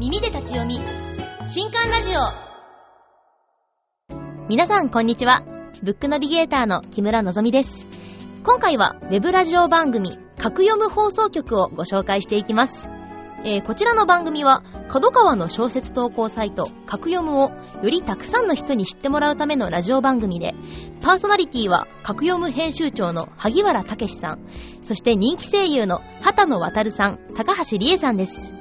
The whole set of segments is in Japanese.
耳で立ち読み。新刊ラジオ。皆さんこんにちは。ブックナビゲーターの木村のぞみです。今回はウェブラジオ番組格読む放送局をご紹介していきます。えーこちらの番組は、角川の小説投稿サイト、格読むをよりたくさんの人に知ってもらうためのラジオ番組で、パーソナリティは、格読む編集長の萩原武さん、そして人気声優の畑野渡さん、高橋理恵さんです。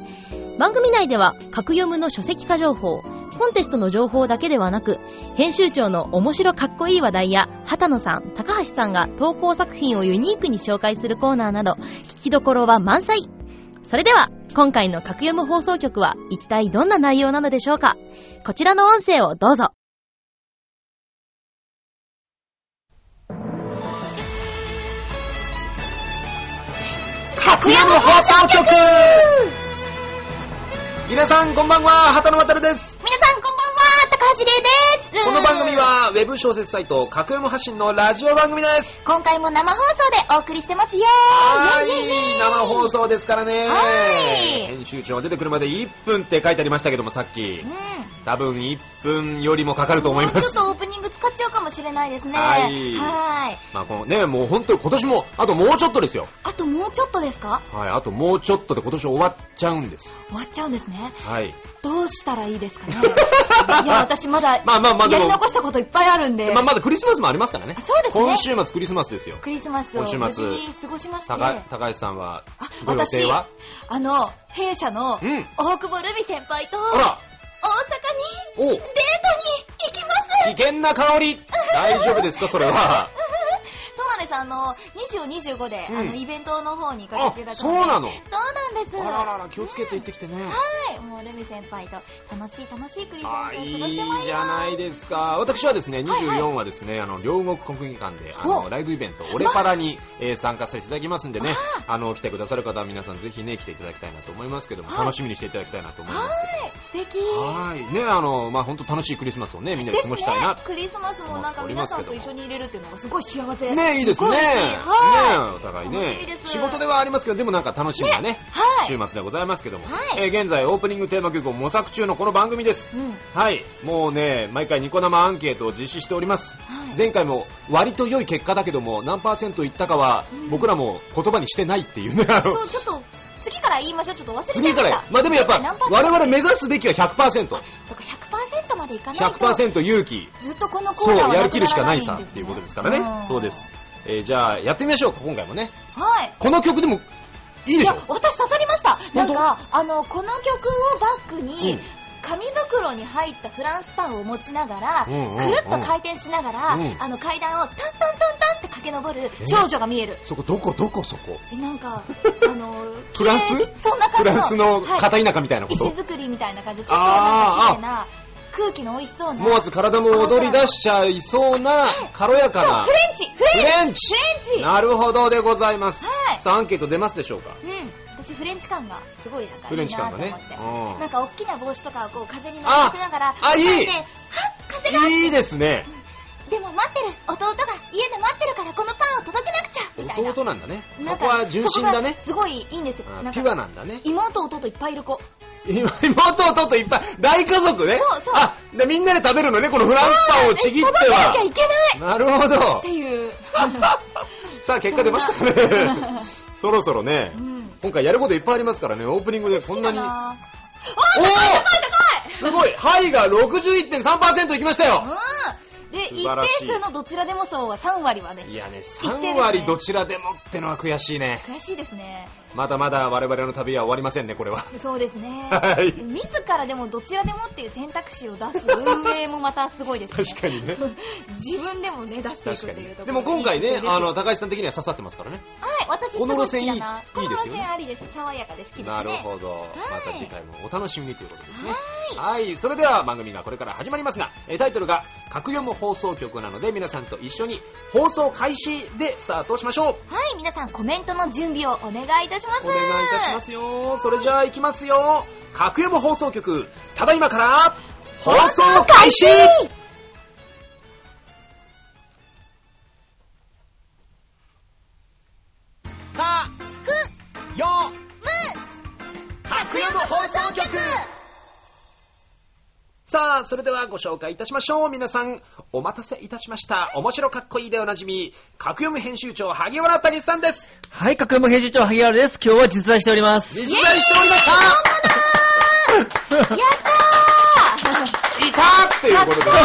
番組内では、格読むの書籍化情報、コンテストの情報だけではなく、編集長の面白かっこいい話題や、畑野さん、高橋さんが投稿作品をユニークに紹介するコーナーなど、聞きどころは満載。それでは、今回の格読む放送局は一体どんな内容なのでしょうか。こちらの音声をどうぞ。格読む放送局！皆さんこんばんは、畑野渡です。皆さんこんばんは、高橋玲ですこの番組は、ウェブ小説サイト、格読む発信のラジオ番組です。今回も生放送でお送りしてますよはい、生放送ですからね。はい編集長が出てくるまで1分って書いてありましたけども、さっきう。ん。多分1分よりもかかると思います。ちょっとオープニング使っちゃうかもしれないですね。はいはい。まあこのね、もう本当に今年も、あともうちょっとですよ。あともうちょっとですか？はい、あともうちょっとで今年終わっちゃうんです。終わっちゃうんですね。はい。どうしたらいいですかね いや、私まだ、まあまあまあでもやり残したこといっぱいあるんで。まあまだクリスマスもありますからねあ。そうですね今週末クリスマスですよ。クリスマスを無今週末事に過ごしまして。高高橋さんはあ、ご予私定は、あの、弊社のうん。大久保ルミ先輩と、大阪におデートに行きます危険な香り 大丈夫ですかそれは。そうなん。あの、20、25で、うんあの、イベントの方に行かせていただくのであそうなの？そうなんです。あららら、気をつけて行ってきてね。はい。もう、ルミ先輩と楽しい楽しいクリスマあスを過いいごしてまいります。じゃないですか。私はですね、はいはい24はですね、あの、両国国技館で、あの、おライブイベント、オレパラに、えー参加させていただきますんでね、あの、来てくださる方は皆さんぜひね、来ていただきたいなと思いますけども、はい楽しみにしていただきたいなと思いますけど。はい。素敵。はい。ね、あの、まあ、本当楽しいクリスマスをね、みんなで過ごしたいなね。クリスマスもなんか皆さんと一緒に入れるっていうのがすごい幸せ。ねいいですね。ご嬉しいねはお互いね。仕事ではありますけど、でもなんか楽しみなね、い。はい。週末でございますけども、はいえー現在オープニングテーマ曲を模索中のこの番組です。うん。はい。もうね、毎回ニコ生アンケートを実施しております。はい。前回も割と良い結果だけども、何パーセントいったかはうん僕らも言葉にしてないっていうね。あのそう、ちょっと、次から言いましょう。ちょっと忘れちゃい次かました。ら、まあでもやっぱ我々目指すべきは100%。そっか、100%までいかないと。100%勇気。ずっとこのコーナーはやる気るしかないさっていうことですからね。んそうです。。えーじゃあ、やってみましょう、今回もね。はい。この曲でもいいでしょ？いや、私刺さりました。なんか、あの、この曲をバックに、うん紙袋に入ったフランスパンを持ちながら、うんうんうんくるっと回転しながら、うんあの階段をタンタンタンタンって駆け上る少女が見える。そこ、どこ、どこ、そこ？え、なんか、あの、フランス？そんな感じの。フランスのはい片田舎みたいなこと、石造りみたいな感じで、ちょっとなんか綺麗な、空気の美味しそうな。思わず体も踊り出しちゃいそうな、軽やかなフ。レンチフレンチフレンチなるほどでございます。はいさあ、アンケート出ますでしょうか？うん。私フレンチ感がすごいなんかフレンチいいな感がと思って。ね。なんか大きな帽子とかをこう風に乗せながら、あいいはっ風がうん。いいですね。でも待ってる弟が家で待ってるからこのパンを届けなくちゃみたいな。弟なんだね。そこは純真だね。すごいいいんですよ。ピュアかなんだね。妹弟いっぱいいる子。今妹弟いっぱい、大家族ね。そうそうあ、で、みんなで食べるのね、このフランスパンをちぎっては届けなきゃ。いけないなるほどっ。ていう。さあ、結果出ましたね。そろそろねう、ん。今回やることいっぱいありますからね、オープニングでこんなに。好きだなおーすごいハイが61.3%いきましたようん。で、素一定数のどちらでも層は3割はね。いやね、3言ってるね割どちらでもってのは悔しいね。悔しいですね。まだまだ我々の旅は終わりませんね、これは。そうですね。はい自らでもどちらでもっていう選択肢を出す運営もまたすごいですね。確かにね。自分でもね、出していくっていうところ。でも今回ね、あの、高橋さん的には刺さってますからね。はい、私すこの路線いいいいですよね路線ありです。爽やかで好きですね。なるほど。まはいた次回もお楽しみにということですね。ははい。それでは番組がこれから始まりますが、えータイトルが、格読む放送局なので、皆さんと一緒に放送開始でスタートしましょう。はい、皆さんコメントの準備をお願いいたします。お願いいたしますよ。それじゃあ行きますよ。格読む放送局、ただいまから、放送開始さあ、それではご紹介いたしましょう。皆さん、お待たせいたしました。面白かっこいいでおなじみ、格読む編集長、萩原谷さんです。はい、格山編集長、萩原です。今日は実在しております。実在しておりましたやったいいうことで。ー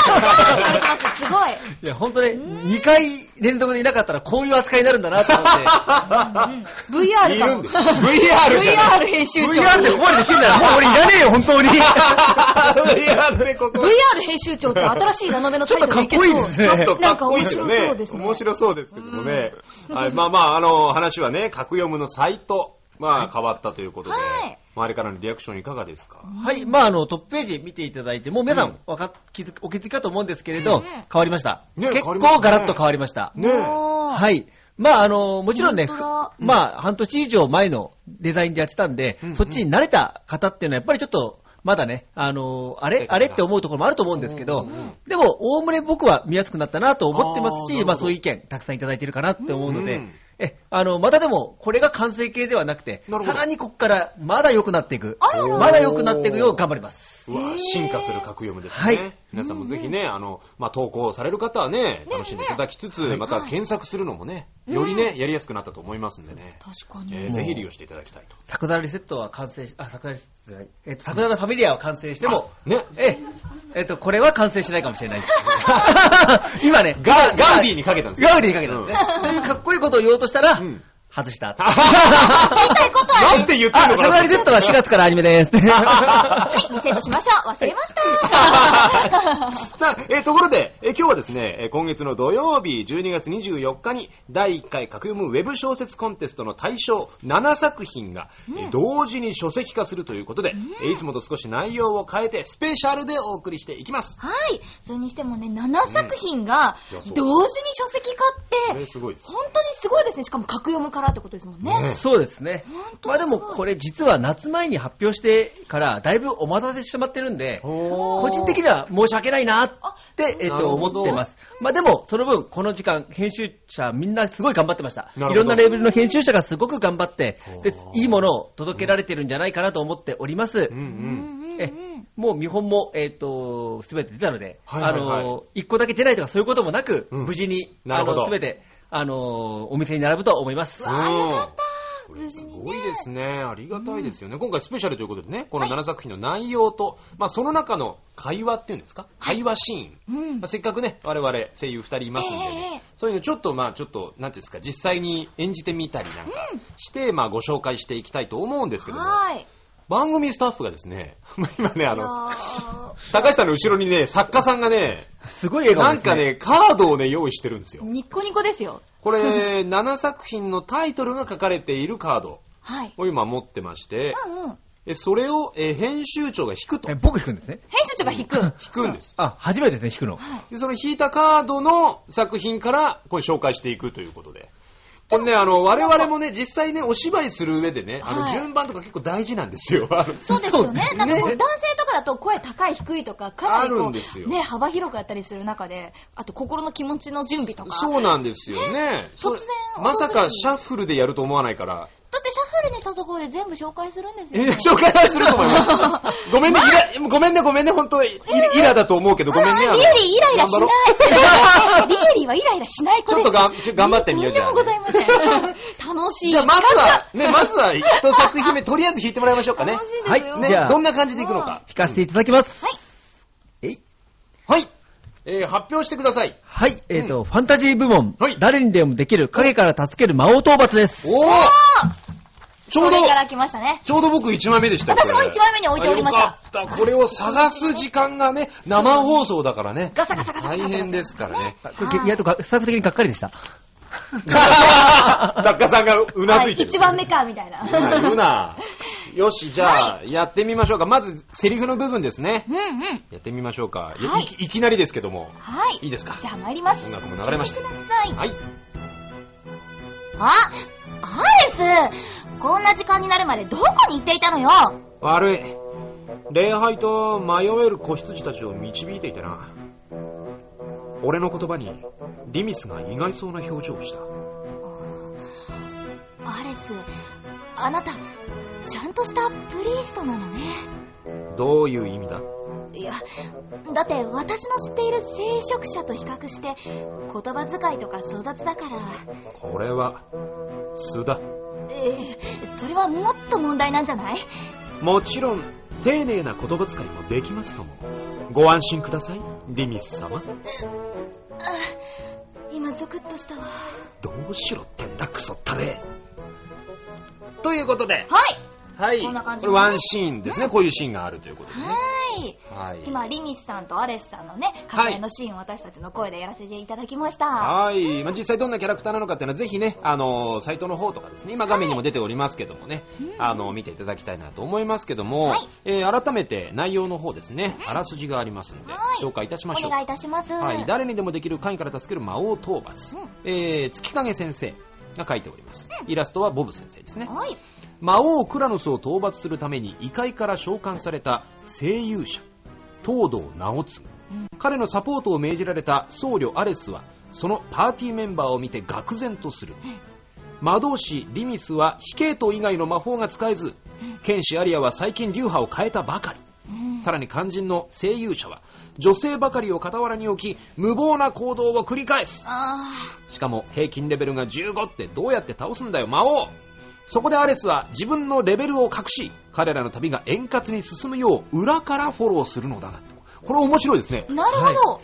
すごい。いや、ほんとね、2回連続でいなかったらこういう扱いになるんだなと思って。うん VR いるんです。VR じゃない。VR 編集長。VR ってここまでできるんだら、もう俺いらねえよ、本当に。VR でここ。VR 編集長って新しいラノベのタイトルいけそう。ちょっとかっこいいですねちょっとかっこいいですよね。面白そうですね面白そうですけどもね。はい、まあまあ、あの、話はね、格読むのサイト、まあ変わったということで、はい。周りからのリアクションいかがですか？はい、まああの、トップページ見ていただいて、もう皆さんわか気づお気づきかと思うんですけれど、うん。変わりました？ね結変わりましたね。構ガラッと変わりました。ね。え。は。はい。い。まああの、もちろんね、本当だ。ふまあ半年以上前のデザインでやってたんで、うんうん。そっちに慣れた方っていうのはやっぱりちょっと、まだね、あのあれあれって思うところもあると思うんですけど、うんうん。でも、おおむね僕は見やすくなったなと思ってますし、あーなるほど。まあそういう意見たくさんいただいてるかなって思うので、うんえ、あの、またでも、これが完成形ではなくてさらにここからまだ良くなっていく。まだ良くなっていくよう頑張ります。うわ進化する格読むですね。はい皆さんもぜひね、あの、まあ、投稿される方はね、楽しんでいただきつつ、また検索するのもね、よりね、やりやすくなったと思いますんでね、確かに。えーぜひ利用していただきたいと。桜リセットは完成し、あ、桜リセットじゃない。えっと、桜田ファミリアは完成しても、ね。え、えっと、これは完成しないかもしれない。今ね、ガガウディにかけたんですよガウディにかけたんですね。というかっこいいことを言おうとしたら、うん外した。言いたいことはなんて言ってんあ、のかな桜リセットは4月からアニメです。はい、リセットしましょう。忘れました。さあ、えーところで、えー今日はですね、えー今月の土曜日、12月24日に、第1回格読むウェブ小説コンテストの対象7作品が、えー同時に書籍化するということで、えーいつもと少し内容を変えて、スペシャルでお送りしていきます。はい。それにしてもね、7作品が同時に書籍化って、すごいです。本当にすごいですね。しかも格読むからってことですもんね。ね。そうですね。まあでも、これ実は夏前に発表してから、だいぶお待たせしてしまってるんで、個個人的には申し訳ないなって、えっと、思ってます。まあでも、その分、この時間、編集者みんなすごい頑張ってました。いろんなレベルの編集者がすごく頑張ってで、いいものを届けられてるんじゃないかなと思っております。もう見本も、えっ、と、すべて出たので、はいはいはい。あの、一個だけ出ないとかそういうこともなく、うん。無事に、あの、すべて、あの、お店に並ぶと思います。わあよかった。これすごいですね。ありがたいですよね。今回スペシャルということでね、この7作品の内容と、まあその中の会話っていうんですか？会話シーン。うん。まあ、せっかくね、我々声優2人いますんでね、ええそういうのちょっとまあちょっと、なんていうんですか、実際に演じてみたりなんかして、まあご紹介していきたいと思うんですけども、はい。番組スタッフがですね、今ね、あの、あ高橋さんの後ろにね、作家さんがね、すごい笑顔です、ね。なんかね、カードをね、用意してるんですよ。ニッコニコですよ。これ、7作品のタイトルが書かれているカードはい。を今持ってまして、うんうん。えそれをえ編集長が引くとえ。僕弾くんですね。編集長が引く。引くんです。あ、初めてですね、弾くの。はい。で、その引いたカードの作品から、これ紹介していくということで。これね、あの、我々もね、実際ね、お芝居する上でね、あの、はい順番とか結構大事なんですよ。あ のそうですよね。そうなんかこう、ね男性とかだと声高い低いとか、かなりあるこんですよう、ね、幅広くやったりする中で、あと心の気持ちの準備とか。そうなんですよね。突然まさかシャッフルでやると思わないから。だってシャッフルにしたところで全部紹介するんですよ、えね。紹介はすると思います。ごめんね、イラごめんね、ごめんね、本当イイラだと思うけど、ごめんね。リエリーイライラしない。リエリーはイライラしない子です。ちょっとがんちょ頑張ってみようじゃあとんでもございません。楽しい。じゃあ、まずは、ね、まずは一作品目、とりあえず弾いてもらいましょうかね。楽しいですよ。ねはいじゃあ、どんな感じでいくのか。弾かせていただきます。はい。えいはい。えー発表してください。はい、えっ、と、ファンタジー部門、はい誰にでもできる影から助ける魔王討伐です。おーちょうどから来ましたね。ちょうど僕1枚目でしたよ私もこれ一枚目に置いておりましたあよかった。これを探す時間がね、生放送だからね。ガサガサガサガサ大変ですからね。あこれ意外とがスタッフ的にがっかりでした。作家さんがうなずいてる。はい一番目か、みたいな。うな。よし、じゃあ、やってみましょうか。まず、セリフの部分ですね。うんうん。やってみましょうか。いはいいきいきなりですけども。はい。いいですか？じゃあ参ります。音楽も流れましたください。はい。あ、アレスこんな時間になるまでどこに行っていたのよ？悪い。礼拝と迷える子羊たちを導いていてな。俺の言葉に、リミスが意外そうな表情をした。アレス、あなた、ちゃんとしたプリーストなのね。どういう意味だ？いや、だって私の知っている聖職者と比較して、言葉遣いとか粗雑だから、これは、素だ。えーそれはもっと問題なんじゃない？もちろん、丁寧な言葉遣いもできますとも。ご安心ください、リミス様。今ゾクッとしたわ。どうしろってんだ、クソったれ。ということで、はいはい。こんな感じこれワンシーンですね。こういうシーンがあるということですね。はい。はい。今、リミスさんとアレスさんのね、掛けのシーンを私たちの声でやらせていただきました。はい。まあ、実際どんなキャラクターなのかっていうのはぜひね、あの、サイトの方とかですね、今画面にも出ておりますけどもね、あの、見ていただきたいなと思いますけども、はいえー改めて内容の方ですね、あらすじがありますので、はい紹介いたしましょう。お願いいたします。はい、誰にでもできる神から助ける魔王討伐、うんえー、月影先生が書いております。イラストはボブ先生ですね。はい。魔王クラノスを討伐するために異界から召喚された聖勇者、東堂直次。彼のサポートを命じられた僧侶アレスは、そのパーティーメンバーを見て愕然とする。魔導士リミスは非系統以外の魔法が使えず、剣士アリアは最近流派を変えたばかり。さらに肝心の聖勇者は、女性ばかりを傍らに置き、無謀な行動を繰り返す。あしかも平均レベルが15ってどうやって倒すんだよ、魔王そこでアレスは自分のレベルを隠し、彼らの旅が円滑に進むよう裏からフォローするのだな。これ面白いですねー。なるほど。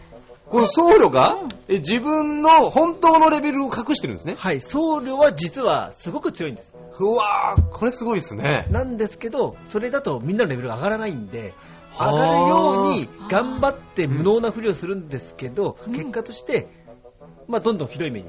この僧侶が自分の本当のレベルを隠してるんですね。はい、僧侶は実はすごく強いんです。うわー、これすごいですね。なんですけど、それだとみんなのレベルが上がらないんで、上がるように頑張って無能なふりをするんですけど、うん。結果として、まあ、どんどんひどい目に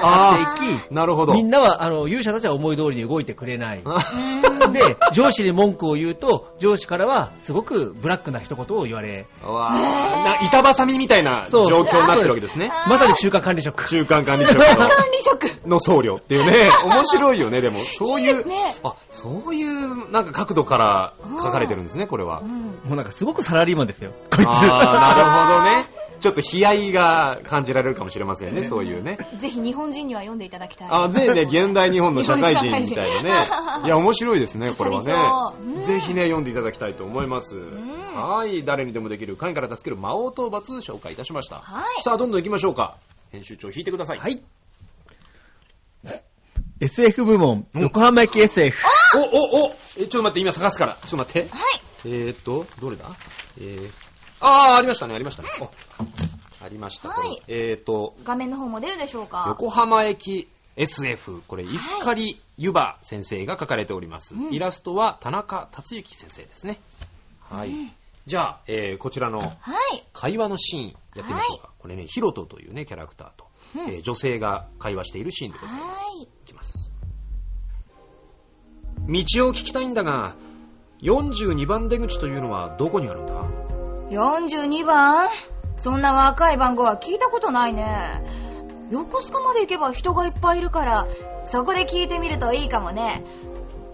あなっていき、なるほど。みんなは、あの、勇者たちは思い通りに動いてくれない。あで、上司に文句を言うと、上司からはすごくブラックな一言を言われ、うわーな板挟みみたいな状そう況になってるわけですね。まさに中間管理職。中間管理職管理職。のの僧侶っていうね、面白いよね、でも。そういう、いいねあ、そういう、なんか角度から書かれてるんですね、これは。うん。もうなんかすごくサラリーマンですよ。こいつ。なるほどね。ちょっと悲哀が感じられるかもしれませんね、そういうね。ぜひ日本人には読んでいただきたい。あ、ぜひね、現代日本の社会人みたいなね。いや、面白いですね、これはありそううね。んぜひね、読んでいただきたいと思います。んはい、誰にでもできる神から助ける魔王討伐紹介いたしました。はいさあ、どんどん行きましょうか。編集長、引いてください。はい。SF 部門、横浜駅 SF。お、お、おえ、ちょっと待って、今探すから。ちょっと待って。はい。えーっと、どれだ？えー、あー、ありましたね、ありましたね。おありました。はいこれえーっと、画面の方も出るでしょうか？横浜駅 SF、これ、イスカリ・ユバ先生が書かれております。うんイラストは田中達之先生ですね。はい。じゃあ、えーこちらのはい。会話のシーンやってみましょうか。これね、ヒロトというね、キャラクターと、うんえー女性が会話しているシーンでございます。はいいきます。道を聞きたいんだが、42番出口というのはどこにあるんだ？42番？そんな若い番号は聞いたことないね。横須賀まで行けば人がいっぱいいるから、そこで聞いてみるといいかもね。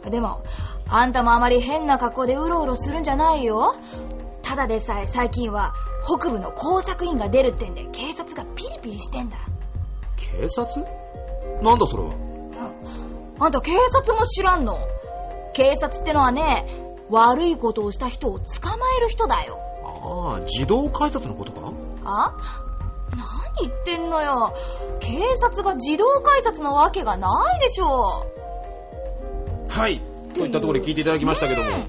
でも、あんたもあまり変な格好でうろうろするんじゃないよ。ただでさえ最近は北部の工作員が出るってんで警察がピリピリしてんだ。警察？なんだそれは？ああんた警察も知らんの？警察ってのはね、悪いことをした人を捕まえる人だよ。ああ、自動改札のことか？あ？何言ってんのよ。警察が自動改札のわけがないでしょはい。といったところで聞いていただきましたけどもね。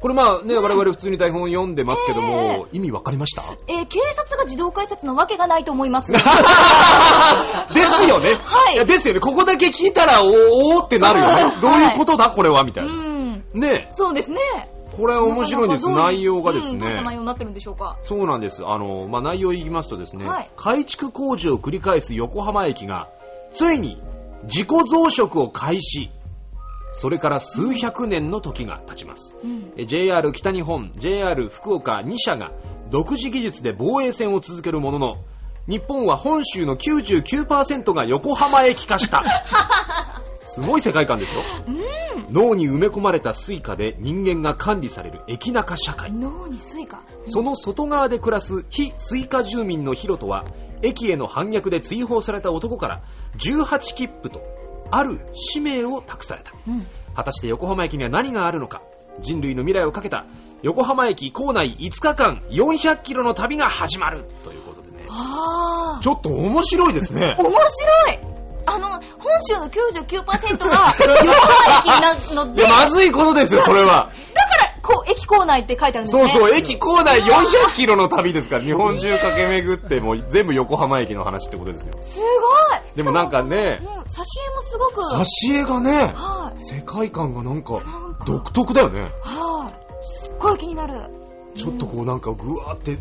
これまあね、我々普通に台本を読んでますけども、え意味わかりました？えー警察が自動改札のわけがないと思います。ですよね。はいやですよね。ここだけ聞いたら、おーおーってなるよね。はいどういうことだ？これはみたういな。ん。ねそうですね。これは面白いんです。内容がですうんどういった内ね。容になってるんでしょうか。そうなんです。あの、まあ、内容言いますとですね、はい改築工事を繰り返す横浜駅が、ついに自己増殖を開始。それから数百年の時が経ちます。うん。え JR 北日本、JR 福岡2社が独自技術で防衛戦を続けるものの、日本は本州の99%が横浜駅化した。すごい世界観ですよ。脳に埋め込まれた Suica で人間が管理される駅中社会。脳に Suica。その外側で暮らす非 Suica 住民のヒロトは、駅への反逆で追放された男から18切符と、ある使命を託された。うん。果たして横浜駅には何があるのか人類の未来をかけた横浜駅構内5日間400キロの旅が始まるということでね。あちょっと面白いですねー。面白いあの、本州の99%が 横浜駅なので、まずいことですよ、それは。こう、駅構内って書いてあるんですね。そうそう、駅構内400キロの旅ですから、日本中駆け巡って、もう全部横浜駅の話ってことですよ。すごいでもなんかね挿絵もすごく。挿絵がね、はい。世界観がなんかなんか独特だよね。はい。すっごい気になる。ちょっとこうなんかぐわーって、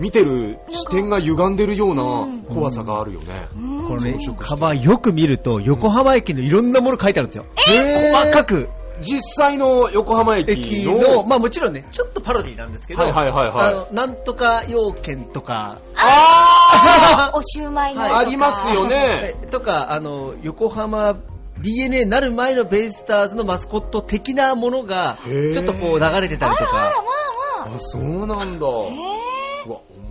見てる視点が歪んでるような怖さがあるよね。うんこのね装飾して、カバンよく見ると、横浜駅のいろんなもの書いてあるんですよ。細かく。実際の横浜駅の、駅の、まあもちろんね、ちょっとパロディなんですけど、はいはいはいはいなんとか要件とか、あ おシューマイのはありますよ。ね。えとか、あの、横浜 DNA になる前のベイスターズのマスコット的なものが、ちょっとこう流れてたりとあら、まか、あまあ。あ、そうなんだ。へうわ、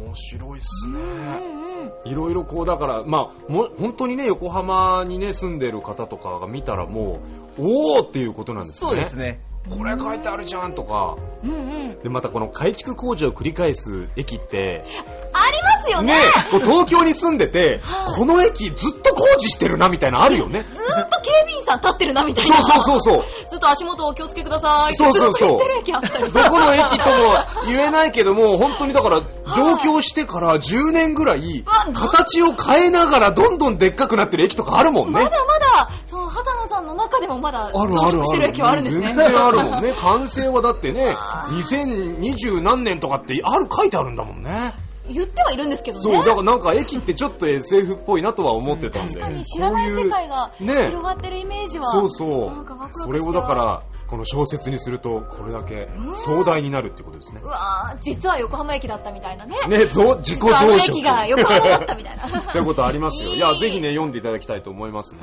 面白いっすね。うんうん。いろいろこうだから、まあ、も本当にね、横浜にね、住んでる方とかが見たらもう、おーっていうことなんですね。そうですね。これ書いてあるじゃんとか。うんうん。で、またこの改築工事を繰り返す駅って、ありますよねね、こう東京に住んでてはい、この駅ずっと工事してるなみたいなのあるよね。ずーっと警備員さん立ってるなみたいそうな。そうそうそう。ずっと足元お気をつけくださいそうそうそうずっと言ってる駅あったり。どこの駅とも言えないけども、本当にだから、上京してから10年ぐらい、あ形を変えながらどんどんでっかくなってる駅とかあるもんね。まだまだ、その、畑野さんの中でもまだ、増殖してる。駅はあるんですね。全然あるもんね。完成はだってね あ、2020何年とかってある書いてあるんだもんね。言ってはいるんですけどね。そう、だからなんか駅ってちょっと SF っぽいなとは思ってたんで。確かに知らない世界が広がってるイメージは。そうそう。そうれをだから、この小説にすると、これだけ壮大になるってことですねう。わー実は横浜駅だったみたいなね。ね、ぞ自己増殖。駅が横浜だったみたいな。ということありますよ。い いいや、ぜひね、読んでいただきたいと思いますね。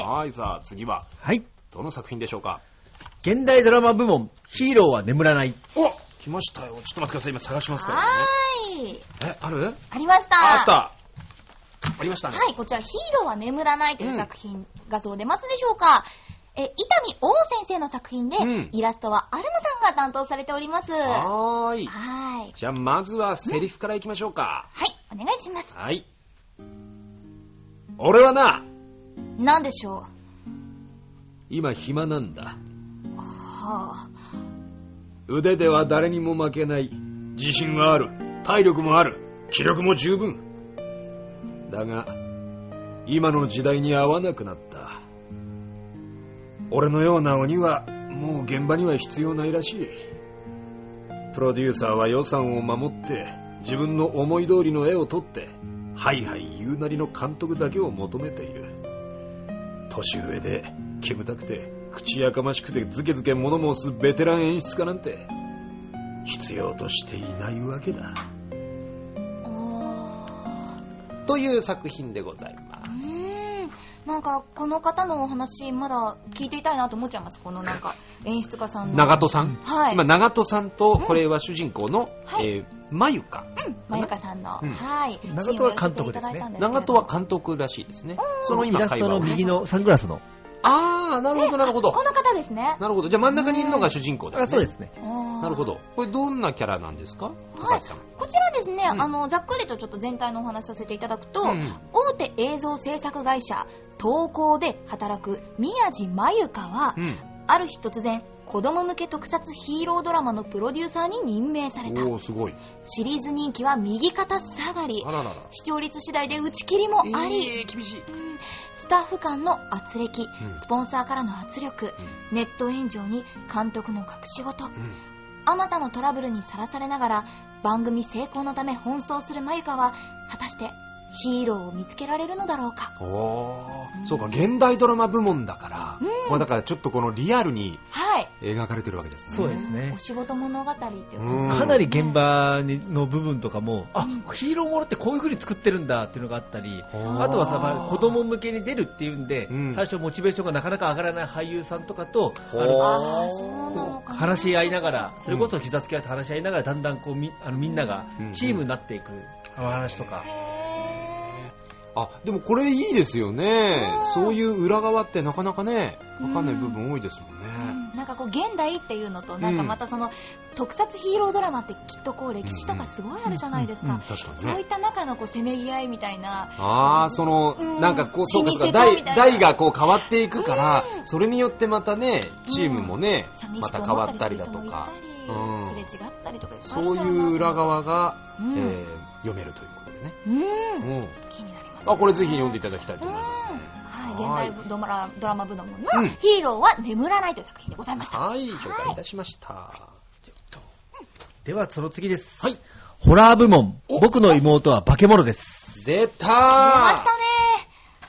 ははい、さあ、次は、はい。どの作品でしょうか？現代ドラマ部門、ヒーローは眠らない。お来ましたよ。ちょっと待ってください。今探しま。すからね。はーい。え、ある？ありました。ああった。ありましたね。はい、こちら、ヒーローは眠らないという作品、画像出ますでしょうか？え、伊丹王先生の作品で、うんイラストはアルムさんが担当されております。ははーい。ーい。じゃあ、まずはセリフからいきましょうか。はい、お願いします。はい。俺はな、なんでしょ今暇なんだ。うは腕では誰にも負けない。自信はある。体力もある。気力も十分。だが、今の時代に合わなくなった。俺のような鬼は、もう現場には必要ないらしい。プロデューサーは予算を守って、自分の思い通りの絵を撮って、はいはい言うなりの監督だけを求めている。年上で、煙たくて、口やかましくてズケズケ物申すベテラン演出家なんて、必要としていないわけだ。あという作品でございまーうーん。なんか、この方のお話、まだ聞いていたいなと思っちゃいます。このなんか、演出家さんの。長戸さん、はい。今、長戸さんと、これは主人公の、はいえー、まゆか。まゆかさんの、うんはい。長戸は監督ですね長戸は監督らしいですね。その今、イラストの会話を。右のサングラスの。あー、なるほど、なるほどこ。の方ですね。なるほど。じゃあ真ん中にいるのが主人公ですね。あそうですね。ななるほど。これどんなキャラなんですか？高橋さん。こちらですね、うんあの、ざっくりとちょっと全体のお話しさせていただくと、うん大手映像制作会社、東光で働く宮地真由香は、うん。ある日突然、子供向け特撮ヒーロードラマのプロデューサーに任命された。おー、すごい。シリーズ人気は右肩下がりあ。ららら。視聴率次第で打ち切りもあり、えー、厳しい。うんスタッフ間の圧力、うんスポンサーからの圧力、ネット炎上に監督の隠し事、うん。あまたのトラブルにさらされながら番組成功のため奔走するまゆかは果たしてヒーローを見つけられるのだろうか。おー、そうか、現代ドラマ部門だから、うん。まあだからちょっとこのリアルにはい。描かれてるわけですね。そうですね。お。仕事物語っていう感じねかなり現場にの部分とかも、あうん、ヒーローものってこういう風に作ってるんだっていうのがあったり、ー。あとはさ、まあ子供向けに出るっていうんで、うん。最初モチベーションがなかなか上がらない俳優さんとかと、あのああそうなのかな話し合いながら、それこそ膝つき合って話し合いながら、だんだんこうみあのみんながうん。チームになっていく。お話とか、へあ、でもこれいいですよね。う。ん。そういう裏側ってなかなかね、わかんない部分多いですもんーうね。ん。ななんかこう現代っていうのとなんかまたその特撮ヒーロードラマってきっとこう歴史とかすごいあるじゃないですか。そういった中のこうせめぎ合いみたいな。ああ、その、うん。なんかこう、そうかそうか、代、代がこう変わっていくからう、ん。それによってまたね、チームもね、寂ました変わったたりだとか。すれ違ったりとかそういう裏側が、うん。えー読めるということでね。うん。うん。気になります、あ、これぜひ読んでいただきたいとうん思いますね。はい、現代ドラドラマ部門のうんヒーローは眠らないという作品でございました。はい、紹介いたしました。では、その次です。はい。ホラー部門。お僕の妹は化け物です。出たー出ましたね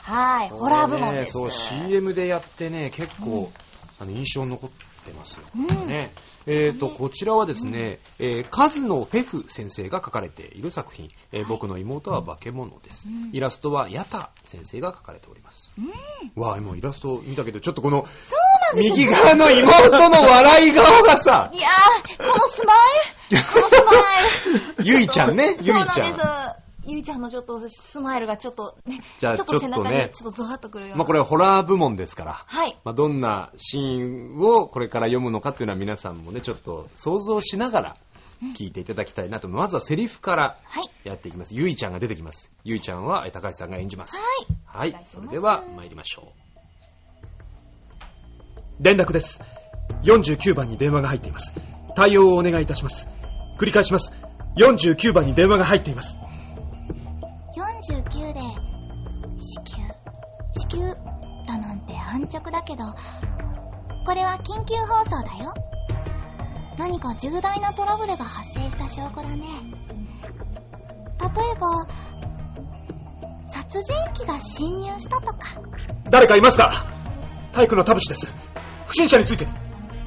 はい、ホラー部門です。そう、CM でやってね、結構、あの印象に残ってますよ。うん。ね。えっ、と、こちらはですね、えーカズのフェフ先生が書かれている作品、えー僕の妹は化け物です。うん。イラストはヤタ先生が書かれております。うん。わあ、もうイラスト見たけど、ちょっとこの、右側の妹の笑い顔がさ、いやー、このスマイル。このスマイル。ゆいちゃんね、ゆいちそうなんゃん。ゆいちゃんのちょっとスマイルがちょっとね、じゃあちょっと背中ちょっとねにちょっとゾワッとくるような。まあこれはホラー部門ですから、はい。まあ、どんなシーンをこれから読むのかっていうのは皆さんもね、ちょっと想像しながら聞いていただきたいなと。まずはセリフからはい。やっていきます。ゆいちゃんが出てきます。ゆいちゃんはえ高橋さんが演じます。はい。はいそれでは参りましょう。連絡です。49番に電話が入っています。対応をお願いいたします。繰り返します。49番に電話が入っています。49で子宮子宮だなんて安直だけどこれは緊急放送だよ。何か重大なトラブルが発生した証拠だね。例えば殺人鬼が侵入したとか。誰かいますか体育の田淵です。不審者について。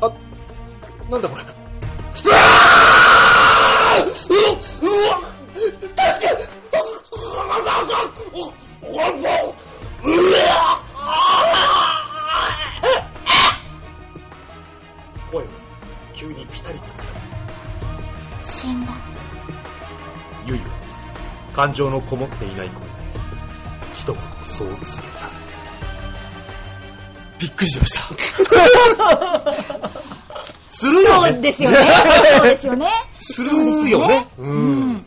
あ、なんだこれ。うわうわ助け感情のこもっていない声で一言そう告げたびっくりしました するよねそうですよね。そうですよね。するよねううんん。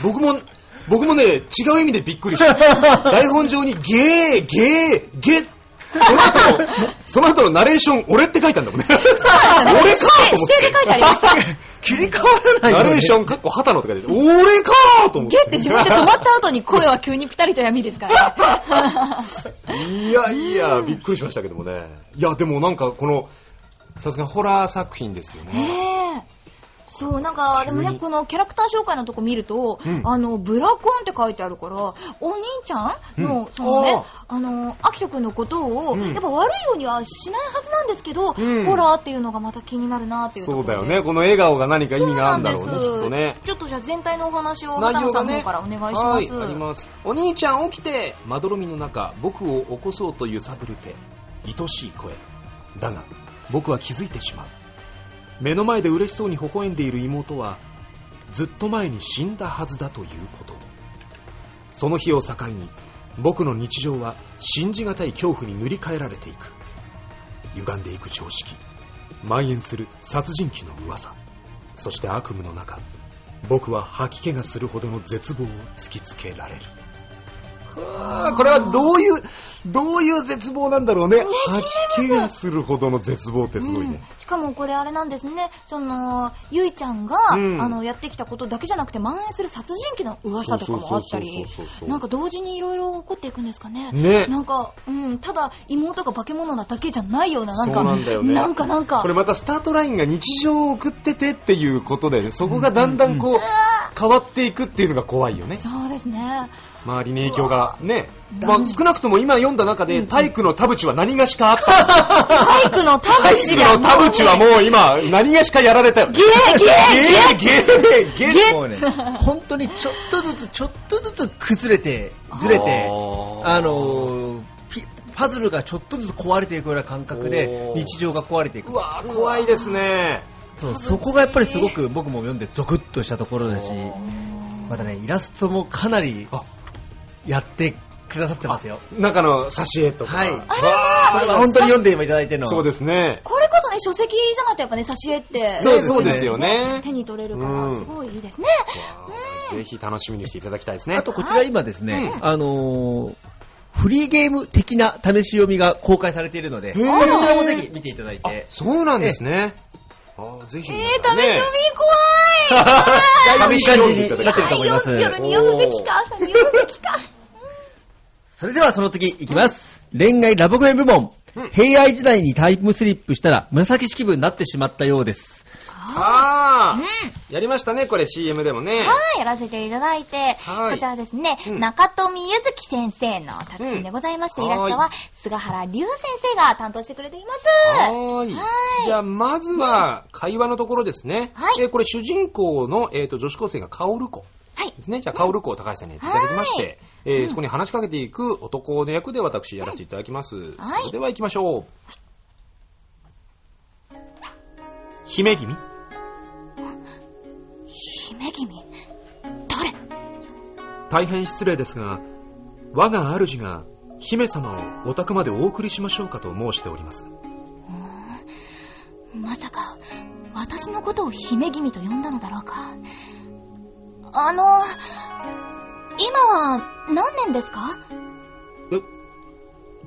僕も僕もね違う意味でびっくりした 台本上にゲーゲーゲーその後のその後のナレーション俺って書いたんだもんね俺かと思って指定で書いてありました。切り替わらないよねナレーションかっこ旗のって書いてある俺かと思ってゲって自分で止まった後に声は急にピタリと闇ですからね。いやいや、びっくりしましたけどもね。いや、でもなんかこの、さすがホラー作品ですよね。ねえ。そう、なんか、でもね、このキャラクター紹介のとこ見ると、うんあの、ブラコンって書いてあるから、お兄ちゃんの、うんそのねあ、あの、アキト君のことを、うんやっぱ悪いようにはしないはずなんですけど、うんホラーっていうのがまた気になるなっていうそうだよね。この笑顔が何か意味があるんだろうね、きっとね。ちょっとじゃあ全体のお話を、畑野さんの方からお願いします。はい、あります。お兄ちゃん起きてまどろみの中、僕を起こそうと揺さぶる手。愛しい声。だが、僕は気づいてしまう。目の前で嬉しそうに微笑んでいる妹は、ずっと前に死んだはずだということ。その日を境に、僕の日常は信じがたい恐怖に塗り替えられていく。歪んでいく常識。蔓延する殺人鬼の噂。そして悪夢の中、僕は吐き気がするほどの絶望を突きつけられる。これはどういう、どういう絶望なんだろうね。吐き気がするほどの絶望ってすごいうんね。しかもこれあれなんですね、その、ゆいちゃんが、うんあの、やってきたことだけじゃなくて、蔓延する殺人鬼の噂とかもあったりなんか同時にいろいろ起こっていくんですかね。ねなんか、うん、ただ妹が化け物なだけじゃないような、なんか、なんねなんかなんか、これまたスタートラインが日常を送っててっていうことでね、そこがだんだんこう、変わっていくっていうのが怖いよね。そうですね。周りに影響がね。まあ少なくとも今読んだ中で、体育の田淵は何がしかあった。体育の田体育淵がの田淵はもう今、何がしかやられたよ。ゲーゲーゲーゲーゲーもうね、本当にちょっとずつ、ちょっとずつ崩れて、ずれて、あのパズルがちょっとずつ壊れていくような感覚で日常が壊れていくう。わー怖いですね。そうそこがやっぱりすごく僕も読んでゾクッとしたところだし、またね、イラストもかなりあやってくださってますよ。中の挿絵とか。はい本当に読んでいただいてるの。そうですね。これこそね、書籍じゃないとやっぱね、挿絵って。そうそうですよね手に取れるかうんら、すごいいいですね。ぜひ楽しみにしていただきたいですね。あとこちら今ですね、あのーフリーゲーム的な試し読みが公開されているので、こちらもぜひ見ていただいあて、そうなんですね。あぜひえー、皆試しさんね。読み怖いだいぶいい感じになってると思います。夜に読むべきか、朝に読むべきか。それではその次いきます。恋愛ラブコメ部門。うん平愛時代にタイムスリップしたら紫式部になってしまったようです。あうん。ーやりましたね、これ CM でもね。はい、やらせていただいて、はいこちらですね、うん中富ゆずき先生の作品でございまして、うんイラストはは菅原龍先生が担当してくれています。はーい。はいじゃあ、まずは、会話のところですね。はいえーこれ、主人公の、えー、と女子高生がカオル子はいですね。じゃあ、カオル子を高橋さんにやっていただきまして、えーそこに話しかけていく男の役で私やらせていただきます。はいそれでは行きましょう。姫君？姫君。誰？大変失礼ですが、我が主が姫様をお宅までお送りしましょうかと申しております。まさか、私のことを姫君と呼んだのだろうか。あの、今は何年ですか？え、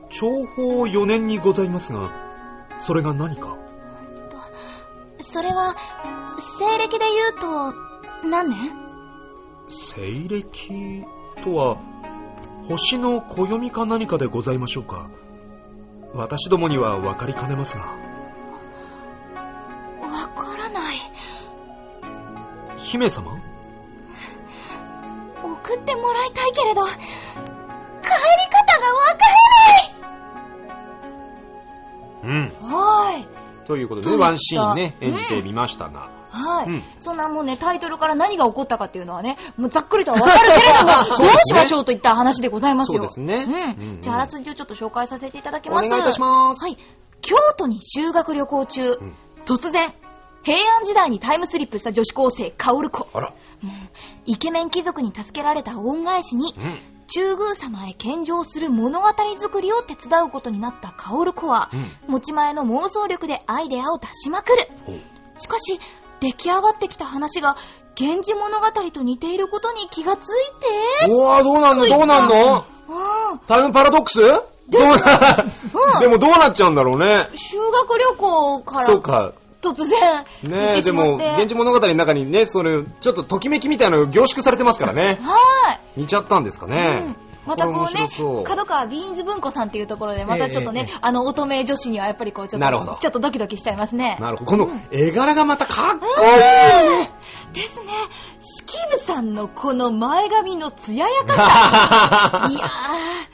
長宝4年にございますが、それが何か？それは、西暦で言うと、何年？西暦とは、星の暦か何かでございましょうか。私どもには分かりかねますが。わからない。姫様？送ってもらいたいけれど、ということでワンシーンね、演じてみましたが。はい、うんそんなもうね、タイトルから何が起こったかっていうのはね、もうざっくりとはわかるけれども、どうしましょうといった話でございますよ。そうですねうん。うんうんじゃあ、あらすじをちょっと紹介させていただきおます。願いいたします。はい。京都に修学旅行中、うん突然、平安時代にタイムスリップした女子高生、カオル子。あら。うんイケメン貴族に助けられた恩返しに、うん。中宮様へ献上する物語作りを手伝うことになったカオル子は、持ち前の妄想力でアイデアを出しまくる。う。ん。しかし、出来上がってきた話が、源氏物語と似ていることに気がついて、おわどうなんの？どうなんの？あタイムパラドックス？どうな、でもどうなっちゃうんだろうね。あ、。修学旅行から。そうか。突然、行ねえ、でも。源氏物語の中にね、それ、ちょっとときめきみたいなのが凝縮されてますからね。は似ちゃったんですかい。ね。うんまたこうねう、角川ビーンズ文庫さんっていうところで、またちょっとね、ええええあの、乙女女子にはやっぱりこう、ちょっと、ちょっとドキドキしちゃいますね。なるほど。この絵柄がまたかっこいいうんですね。式部さんのこの前髪の艶やかさ。いやー、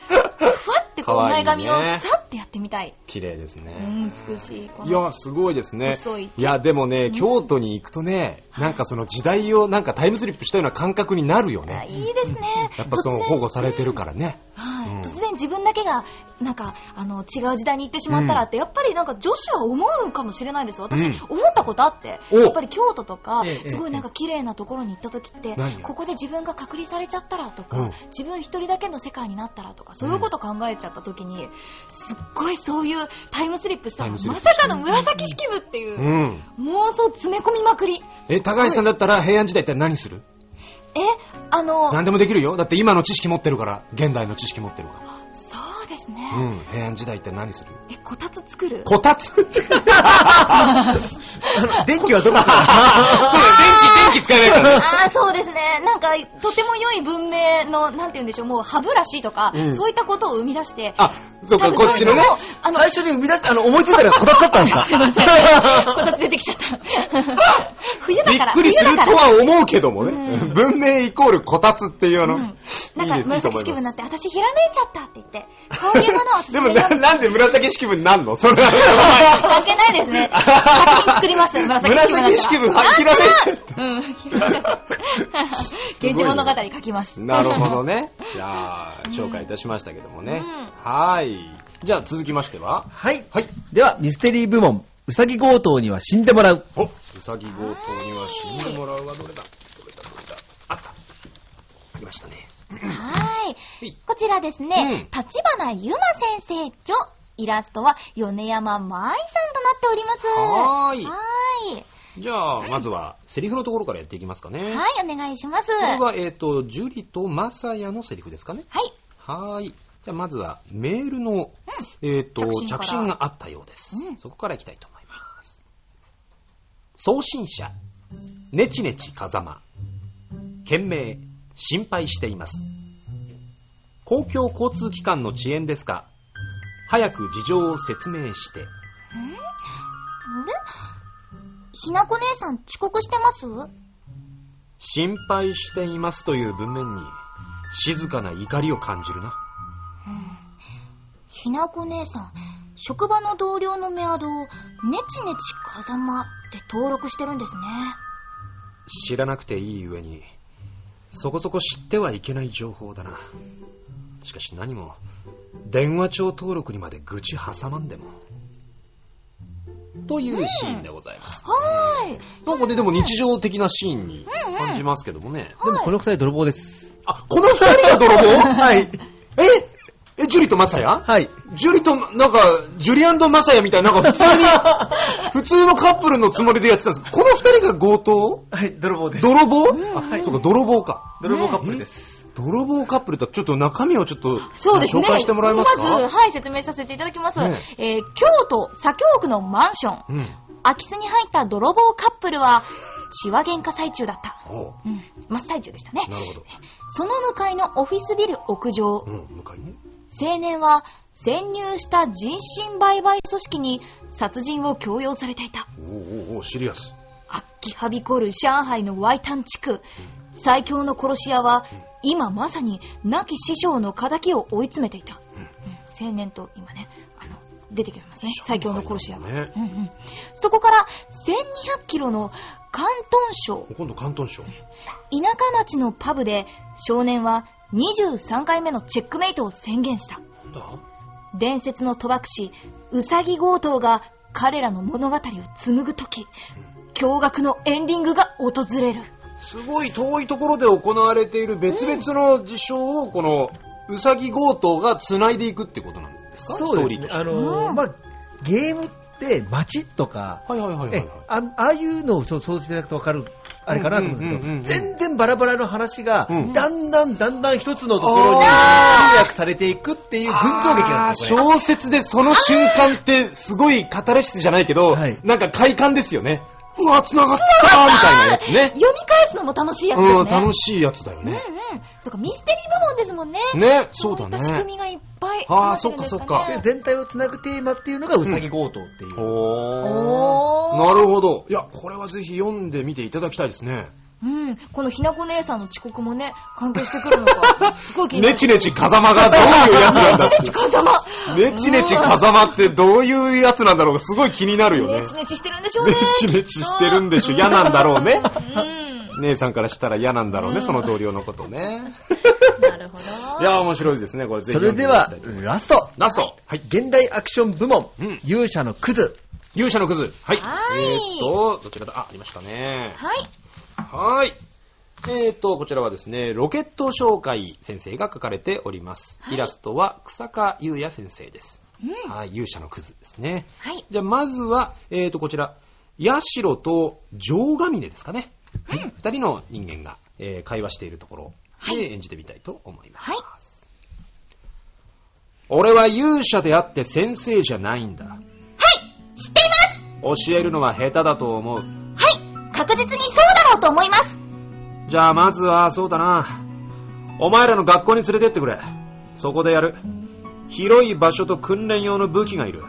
ふわってこう前髪をさってやってみたい。綺麗ですうね。ん、美しい。いや、すごいですね細い。いや、でもね、京都に行くとね、なんかその時代をなんかタイムスリップしたような感覚になるよあね。いいですね。やっぱその保護されてるからね。はい、うん突然自分だけが、なんか、あの、違う時代に行ってしまったらって、やっぱりなんか女子は思うかもしれないんです。よ。私、うん。思ったことあって、お。やっぱり京都とかすごいなんか綺麗なところに行った時って何、ここで自分が隔離されちゃったらとか、うん。自分一人だけの世界になったらとか、そういうこと考えちゃった時に、すっごいそういうタイムスリップしたまさかの紫式部っていうう、ん。妄想詰め込みまくり。え、高橋さんだったら平安時代って何する？え、あの、何でもできるよ。だって今の知識持ってるから。現代の知識持ってるから。ですね。うん。平安時代って何する？え、こたつ作る？こたつ？電気はどこから？そうだ、電気、電気使えないからね。ああ、そうですね。なんか、とても良い文明の、なんて言うんでしょう、もう歯ブラシとか、うんそういったことを生み出して、あ、そうか、こっちのね。あの、最初に生み出した、あの、思いついたらこたつだったんですすいません。かこたつ出てきちゃった。冬だから、びっくりすると。は思うけどもね。うん文明イコールこたつっていうの。うん、いないんか紫式部になっ。て、私ひらめいちゃったって言って、でもな、なんで紫式部になんの？それは。関係ないですね。作品作ります、紫式部。紫式部はひらめいちゃった。うん、ひらめいちゃった。源氏物語書きます。なるほどね。じゃあ、紹介いたしましたけどもね。うんはーい。じゃあ続きましては。はい。はい。では、ミステリー部門、うさぎ強盗には死んでもらう。お、うさぎ強盗には死んでもらうはどれだ？どれだ？どれだ？あった。ありましたね。はーいはい。こちらですね、うん立花ゆま先生著、イラストは米山舞さんとなっております。はーいはーい。じゃあ、まずは、セリフのところからやっていきますかね。はい、お願いします。これは、えっ、と、ジュリとマサヤのセリフですかね。はい。はーい。じゃあ、まずは、メールの、えっ、と着着信があったようです、うんそこからいきたいと思います。送信者、ねちねち風間。件名、心配しています。公共交通機関の遅延ですか？早く事情を説明して。あれ？ひなこ姉さん遅刻してます？心配していますという文面に、静かな怒りを感じるな。ひなこ姉さん、職場の同僚のメアドを、ねちねち風間って登録してるんですね。知らなくていい上にそこそこ知ってはいけない情報だな。しかし何も電話帳登録にまで愚痴挟まんでも。というシーンでございます、はーい。なんかねでも日常的なシーンに感じますけどもね、でもこの二人泥棒です。あこの二人が泥棒 はい。ええ？ジュリとマサヤ？はい。ジュリと、なんか、ジュリアンドマサヤみたいな、なんか普通に、普通のカップルのつもりでやってたんですこの二人が強盗？はい、泥棒です。泥棒、あ、はいそうか、泥棒か。泥棒カップルです。泥棒カップルとちょっと中身をちょっとそうですね。紹介してもらえますか？まず、はい、説明させていただきます。ねえー京都左京区のマンション。うん。空き巣に入った泥棒カップルは、血は喧嘩最中だった。おううん。真っ最中でしたね。なるほど。その向かいのオフィスビル屋上。うん、向かいね。青年は潜入した人身売買組織に殺人を強要されていた。おうおうおうシリアス。悪気はびこる上海のワイタン地区。最強の殺し屋は、今まさに亡き師匠の仇を追い詰めていた。うんうん青年と今ね、あの、出てきますね。最強の殺し屋が。ねうんうんそこから1200キロの広東省、今度関東省。田舎町のパブで少年は23回目のチェックメイトを宣言した。なんだ？伝説の賭博師、ウサギ強盗が彼らの物語を紡ぐとき、驚愕のエンディングが訪れる。すごい遠いところで行われている別々の事象を、この、うさぎ強盗が繋いでいくってことなんですか？そうですね。ストーリーとして。あのー、うんまあ、ゲームって街とか、はいはいはいはい、えあああいうのを想像していただくと分かる、あれかなと思うんですけど、全然バラバラの話がうん、だんだんだんだん一つのところに集あ約されていくっていう群像劇なんですよ。小説でその瞬間ってすごいカタルシスじゃないけど、はい。なんか快感ですよね。うわ、繋がったみたいなやつね。読み返すのも楽しいやつですね。うん、楽しいやつだようんうんね。。そうか、ミステリー部門ですもんね。ね、そうだいった仕組みね。がいっぱいあー詰まってるんですそっかそっかで全体をつなぐテーマっていうのがうさぎ強盗っていう。おー。おーなるほど。いや、これはぜひ読んでみていただきたいですね。うん。このひなこ姉さんの遅刻もね、関係してくるのか。すごい気になる。ねちねち風間がどういうやつなんだねちねち風間。ねちねち風間ってどういうやつなんだろうかすごい気になるよねね。ちねちしてるんでしょうね。ねちねちしてるんでしょ。嫌なんだろうね。うん。姉さんからしたら嫌なんだろうね、その同僚のことね。なるほど。いや、面白いですね、これぜひそれではラスト。ラスト。はい。現代アクション部門うん、勇者のクズ。勇者のクズ。はい。はいえーっと、どちらだ？あ、ありましたね。はい。はーい。えーっと、こちらはですね、ロケット紹介先生が書かれております。はいイラストは草加優也先生です。うん。はい、勇者のクズですね。はい。じゃあ、まずは、えーっと、こちら、ヤシロと城ヶ峰ですかね。二人の人間が、えー会話しているところで演じてみたいと思います。はい俺は勇者であって先生じゃないんだ。知っています教えるのは下手だと思う。はい確実にそうだろうと思いますじゃあまずは、そうだな。お前らの学校に連れてってくれ。そこでやる。広い場所と訓練用の武器がいる。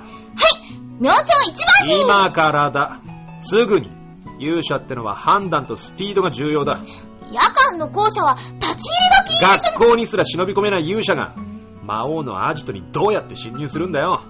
明朝一番に今からだ。すぐに。勇者ってのは判断とスピードが重要だ。夜間の校舎は立ち入りが禁止学校にすら忍び込めない勇者が、魔王のアジトにどうやって侵入するんだよ。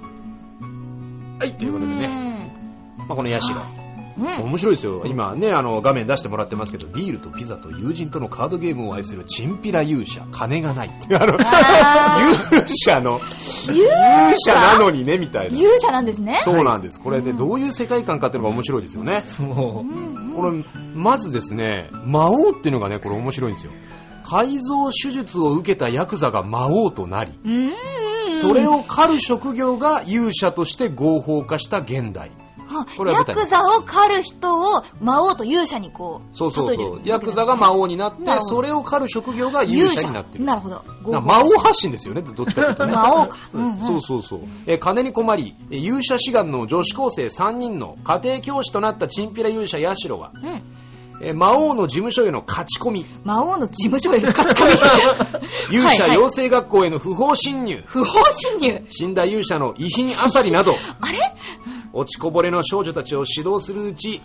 はい、ということでね。ね。まあ、このヤシロ。うん。面白いですよ。今ね、あの、画面出してもらってますけど、ビールとピザと友人とのカードゲームを愛するチンピラ勇者、金がないってあの、あ勇者の、勇勇者なのにね、みたいな。勇者なんですね。そうなんです。これでどういう世界観かっていうのが面白いですよね。もうんこれ、まずですね、魔王っていうのがね、これ面白いんですよ。改造手術を受けたヤクザが魔王となり、うん。それを狩る職業が勇者として合法化した現代。ヤクザを狩る人を魔王と勇者にこう。そうそうそう。ヤクザが魔王になって、それを狩る職業が勇者になってる。なるほど。な魔王発信ですよね、どっちかというとね。魔王か。うんうんそうそうそう。えー金に困り、えー勇者志願の女子高生3人の家庭教師となったチンピラ勇者ヤシロは、うん。えー魔王の事務所への勝ち込み、魔王の事務所への勝ち込み。勇者養成学校への不法侵入、不法侵入。死んだ勇者の遺品あさりなど、あれ？落ちこぼれの少女たちを指導するうち、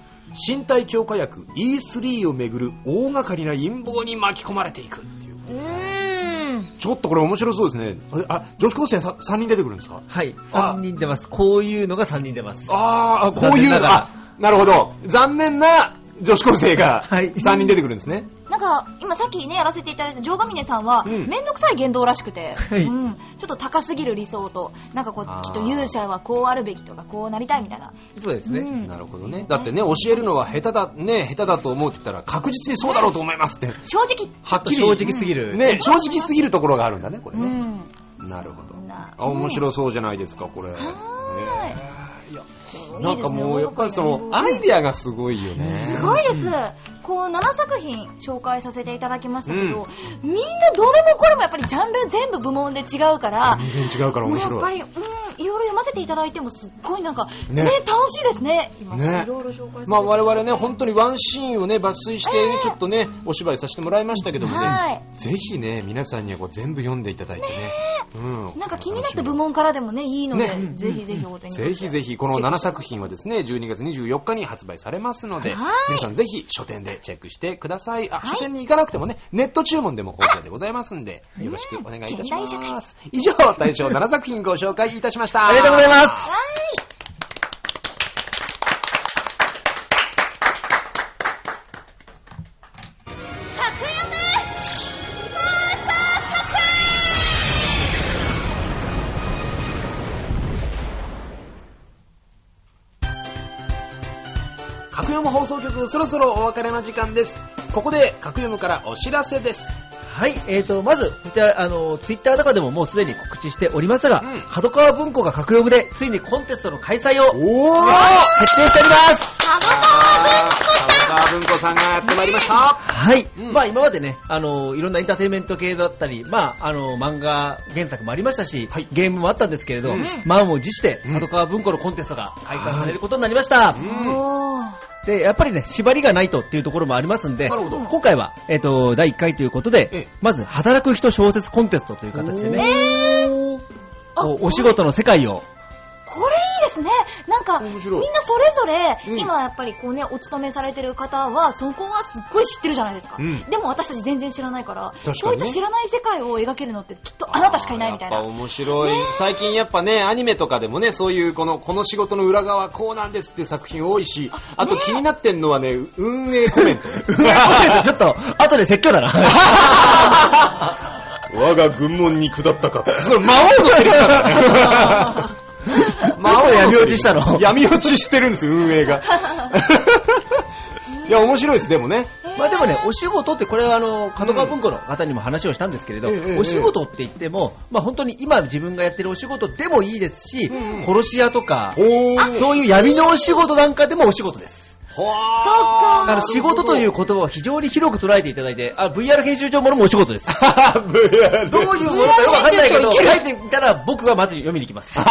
身体強化薬 E3 をめぐる大掛かりな陰謀に巻き込まれていくっていう。うーん。ちょっとこれ面白そうですね。あ、女子高生さ3人出てくるんですか？はい、3人出ます。こういうのが3人出ます。ああ、こういう、残念ながなるほど。残念な女子高生が はい3人出てくるんですね。なんか、今さっきね、やらせていただいた城ヶ峰さんは、うんめんどくさい言動らしくて、はいうん、ちょっと高すぎる理想と、なんかこう、きっと勇者はこうあるべきとか、こうなりたいみたいな。そうですね。うんなるほどね。だってね、教えるのは下手だ、ね、下手だと思うって言ったら確実にそうだろうと思いますって。正直、はっきり。正直すぎる。ね、正直すぎるところがあるんだね、これね。うん。なるほど。あ、面白そうじゃないですか、これ。ーいねいや、なんかもう、やっぱりその、アイデアがすごいよね。すごいです。こう、7作品紹介させていただきましたけど、みんなどれもこれもやっぱりジャンル全部部門で違うから、全然違うから面白い。やっぱり、うん、いろいろ読ませていただいてもすっごいなんか、ね。ね、楽しいですね。今、ね。いろいろ紹介まあ我々ね、本当にワンシーンをね、抜粋して、ええ。ちょっとね、お芝居させてもらいましたけどもね、はい。ぜひね、皆さんにはこう全部読んでいただいてね。うん。なんか気になった部門からでもね、いいので、ね。ぜひぜひお手にぜひぜひ、この7作品はですね、12月24日に発売されますのではい、皆さんぜひ書店でチェックしてください。あ、はい書店に行かなくてもね、ネット注文でも OK でございますんで、よろしくお願いいたします。以上、大賞7作品ご紹介いたしました。ありがとうございます。送局、そろそろお別れの時間です。ここで、格読むからお知らせです。はい、えーと、まず、こちら、あの、ツイッターとかでももうすでに告知しておりますが、うん角川文庫が格読むで、ついにコンテストの開催を決定しております角川文庫さんがやってまいりました。はい。うん。まあ今までね、あの、いろんなエンターテインメント系だったり、まあ、あの、漫画原作もありましたし、はい。ゲームもあったんですけれど、うん。満を持してうん、角川文庫のコンテストが開催されることになりました。うん。おー。で、やっぱりね、縛りがないとっていうところもありますんで、なるほど。今回は、えっ、と、第1回ということで、ええ。まず、働く人小説コンテストという形でね、こうお仕事の世界を、これいいですね。なんか、みんなそれぞれ、うん今やっぱりこうね、お勤めされてる方は、そこはすっごい知ってるじゃないですか。うんでも私たち全然知らないから、ねそういった知らない世界を描けるのってきっとあなたしかいないみたいな。やっぱ面白い。最近やっぱね、アニメとかでもね、そういうこの、この仕事の裏側こうなんですって作品多いし、あと気になってんのはね、運営コメント。ちょっと、後で説教だな。我が軍門に下ったか。それ魔王のセリフだから 闇落ちしたの？闇落ちしてるんですよ、運営が。いや、面白いです、でもね。まあでもね、お仕事ってこれはあの、角川文庫の方にも話をしたんですけれど、お仕事って言っても、まあ本当に今自分がやってるお仕事でもいいですし、うん殺し屋とか。そういう闇のお仕事なんかでもお仕事です。ほーあの、仕事という言葉を非常に広く捉えていただいて、あ、VR 編集長ものもお仕事です。VR どういうものかよくわかんないけど、VR 書いてみたら僕がまず読みに行きます。編集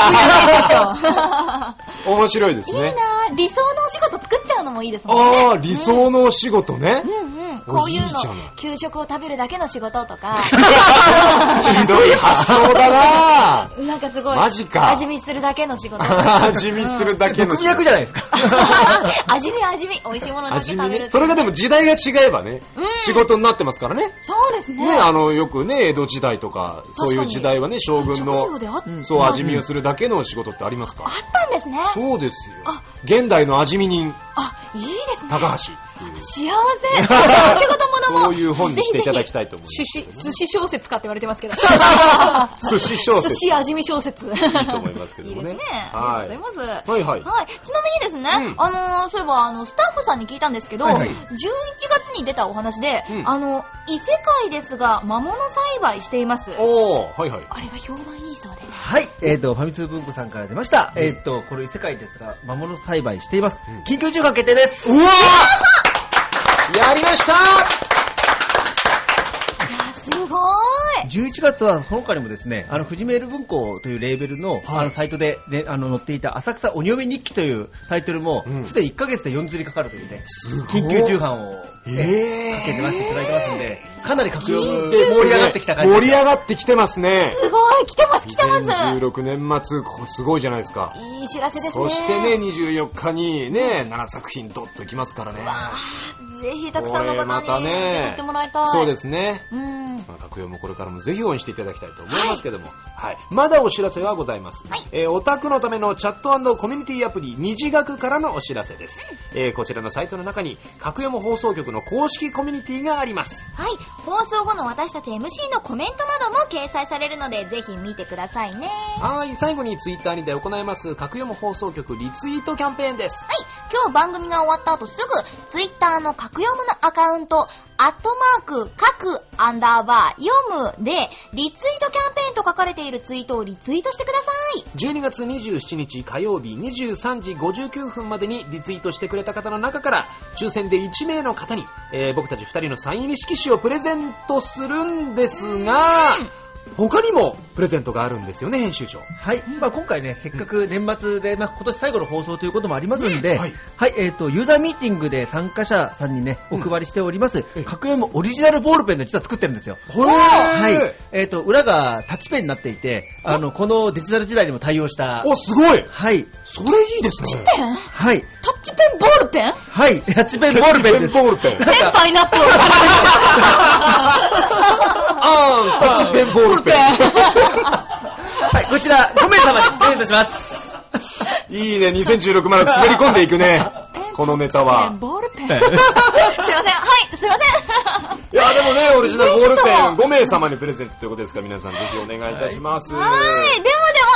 長。面白いですいいね。な理想のお仕事作っちゃうのもいいですもんね。ああ、理想のお仕事ね。うんうん。こういうの給食を食べるだけの仕事とか、ひどい発想だなぁ。なんかすごい、マジか味見するだけの仕事。味見するだけの。毒味役じゃないですか。味見味見、美味しいものだけ味見ね。食べる。それがでも時代が違えばね、うん仕事になってますからね。そうですね。ね、あの、よくね、江戸時代とか、そういう時代はね、将軍職のそう、味見をするだけの仕事ってありますかあったんですね。そうですよあ。現代の味見人。あ、いいですね。高橋っていう。幸せ。仕事ものも。そういう本にしていただきたいと思いますぜひぜひ寿司、寿司小説かって言われてますけど。寿司小説。寿司味見小説。いいと思いますけどもね。いいですね。はいありがとうございます。はいはい。はい。ちなみにですね、うんあのーそういえば、あの、スタッフさんに聞いたんですけど、はいはい11月に出たお話で、うんあの、異世界ですが、魔物栽培しています。おー、はいはい。あれが評判いいそうで。はい、えっ、と、ファミ通文庫さんから出ました。えっ、と、この異世界ですが、魔物栽培しています。うん緊急中華決定です。うわーやりましたいや、すごーい。11月は、その他にもですね、あの、富士メール文庫というレーベルの、あの、サイトで、ね、あの、載っていた、浅草鬼嫁日記というタイトルもう、んすでに1ヶ月で4釣りかかるというね、すごい緊急重版を、えかけてましていただいてますんで、かなり格緊読急盛り上がってきた感じ盛り上がってきてますね。すごい。来てます、来てます。2016年末、こすごいじゃないですか。いい知らせですね。そしてね、24日にね、7作品ドッときますからね。ぜひたくさんの方にねぜひ行ってもらいたい。そうですね。うん。まあ、学用もこれからもぜひ応援していただきたいと思いますけども、はい。まだお知らせはございます。はいえーオタクのためのチャットコミュニティアプリ、虹学からのお知らせです。えーこちらのサイトの中に、格読放送局の公式コミュニティがあります。はい。放送後の私たち MC のコメントなども掲載されるので、ぜひ見てくださいね。はい。最後にツイッターにて行います、格読放送局リツイートキャンペーンです。はい。今日番組が終わった後すぐ、ツイッターの格読むのアカウント、アットマーク、各アンダーバー、読むで、リツイートキャンペーンと書かれているツイートをリツイートしてください。12月27日火曜日23時59分までにリツイートしてくれた方の中から抽選で1名の方に、えー僕たち2人のサイン入り色紙をプレゼントするんですが、他にもプレゼントがあるんですよね編集長はい。まあ今回ね、せっかく年末で、まあ今年最後の放送ということもありますんで、はいはい、えっ、と、ユーザーミーティングで参加者さんにね、お配りしております、ええ格読むオリジナルボールペンの実は作ってるんですよ。これはい。えっ、と、裏がタッチペンになっていて、あの、このデジタル時代にも対応した、おすごいはい。それいいですねペン？はい。タッチペンボールペン？はい。タッチペンボールペンです。ボールペンなんかパイナップル。あタッチペンボールペン はい、こちら5名様にプレゼントします。いいね2016まで滑り込んでいくねこのネタはボールペン。すいません。はい、すいません。いやでもねオリジナルボールペンぜひとも5名様にプレゼントということですから皆さんぜひお願いいたします、はい。でもでも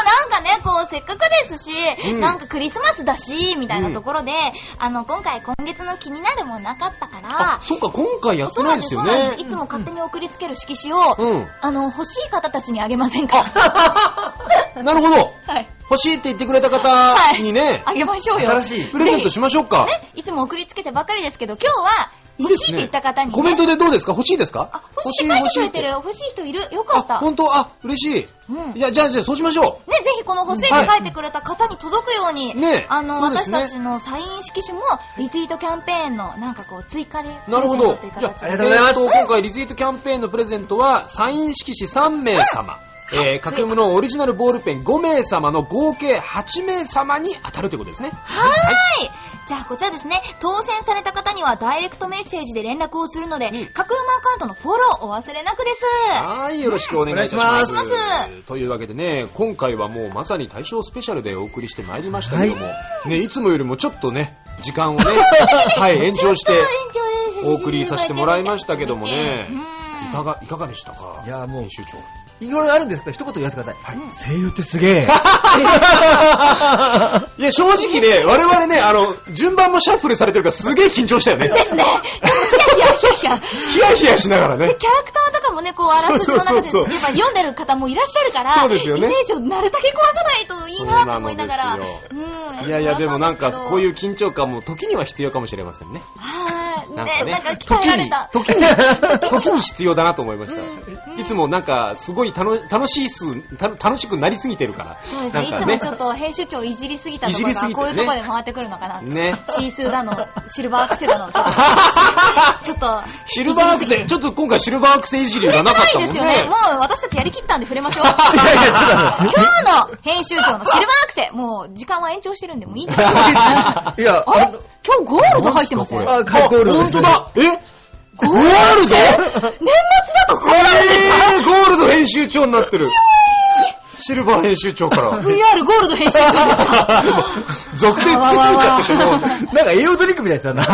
なんかね、こう、せっかくですし、うんなんかクリスマスだし、みたいなところで、あの、今回今月の気になるもんなかったからあ、そっか今回やってそうなないんですす、そうなんでよねです。いつも勝手に送りつける色紙を、うんあの、欲しい方たちにあげませんか？なるほどはい。欲しいって言ってくれた方にね、あげましょうよ。新しい。プレゼントしましょうか。ね、いつも送りつけてばかりですけど、今日はい欲しいって言った方に、ね、コメントでどうですか？欲しいですか？あ、欲しいって書いてくれてる。欲しい人いる？よかっあ、た。本当？あ、嬉しい。うん。いや、じゃあ、じゃあ、そうしましょね、ぜひこの欲しいって書いてくれた方に届くように、ねあの、ね私たちのサイン色紙も、リツイートキャンペーンの、なんかこう、追加で。う。なるほど。じゃあ、ありがとうございますえーと今回、リツイートキャンペーンのプレゼントは、サイン色紙3名様。えー、架空のオリジナルボールペン5名様の合計8名様に当たるということですね。はーい。じゃあ、こちらですね、当選された方にはダイレクトメッセージで連絡をするので、うん。架空マアカウントのフォローお忘れなくです。はい、よろしくお願いします。お願いします。というわけでね、今回はもうまさに大正スペシャルでお送りしてまいりましたけども、ね、いつもよりもちょっとね、時間をね、はい、延長してお送りさせてもらいましたけどもね、いかが、いかがでしたか？いやもう編集長。いろいろあるんですけど、一言言わせてください。声優ってすげえ。いや、正直ね、我々ね、あの、順番もシャッフルされてるからすげえ緊張したよね。ですね。いやいやいやいや。ヒヤヒヤしながらね。キャラクターとかもね、こう、あらすじの中で、読んでる方もいらっしゃるから、そうですよねイメージをなるだけ壊さないといいなと思いながら。そうなんうんいやいや、でもなんか、こういうう。緊張感も時には必要かもしれませんね。はい。なんかねね、なんか鍛えられた。時に、時に必要だなと思いました。うんいつもなんか、すごい楽楽しい数、た楽しくなりすぎてるから。そうですね。いつもちょっと編集長いじりすぎたところが、こういうところで回ってくるのかな。ね。シースーだの、シルバーアクセだの、ちょっと、ちょっと、シルバーアクセ、ちょっと今回シルバーアクセいじりがなかったもんないですよね。ねも。う私たちやりきったんで触れましょう。今日の編集長のシルバーアクセ、もう時間は延長してるんで、もういいですよ。いや、あれ？今日ゴールド入ってますよ。あ、ゴールドです本当だえ？ゴールド？末だとこうなるんですえー、ゴールド編集長になってる。シルバー編集長から。VR ゴールド編集長ですか？属性つけすぎちゃっててもう、なんか栄養ドリンクみたいなやつだ